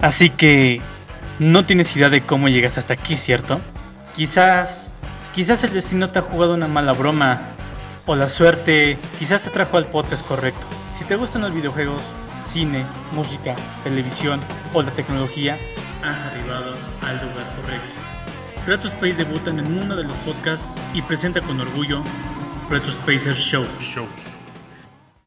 Así que no tienes idea de cómo llegas hasta aquí, ¿cierto? Quizás, quizás el destino te ha jugado una mala broma o la suerte quizás te trajo al podcast correcto. Si te gustan los videojuegos, cine, música, televisión o la tecnología, has arribado al lugar correcto. Retro Space debuta en el de los podcasts y presenta con orgullo Retro Spacer Show.